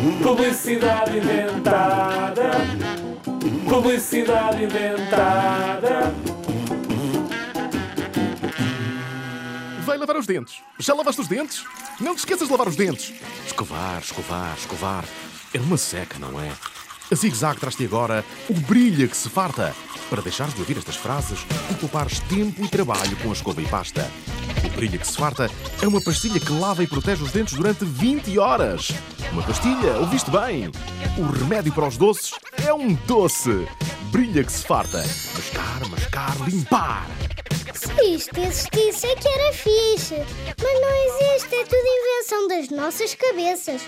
Publicidade inventada. Publicidade inventada. Vai lavar os dentes. Já lavaste os dentes? Não te esqueças de lavar os dentes. Escovar, escovar, escovar. É uma seca, não é? A Zig Zag traz-te agora o brilha que se farta para deixares de ouvir estas frases e poupares tempo e trabalho com a escova e pasta. O brilha que se farta é uma pastilha que lava e protege os dentes durante 20 horas. Uma pastilha, ouviste bem? O remédio para os doces é um doce. Brilha que se farta. Mascar, mascar, limpar. Se isto existisse é que era fixe. Mas não existe, é tudo invenção das nossas cabeças.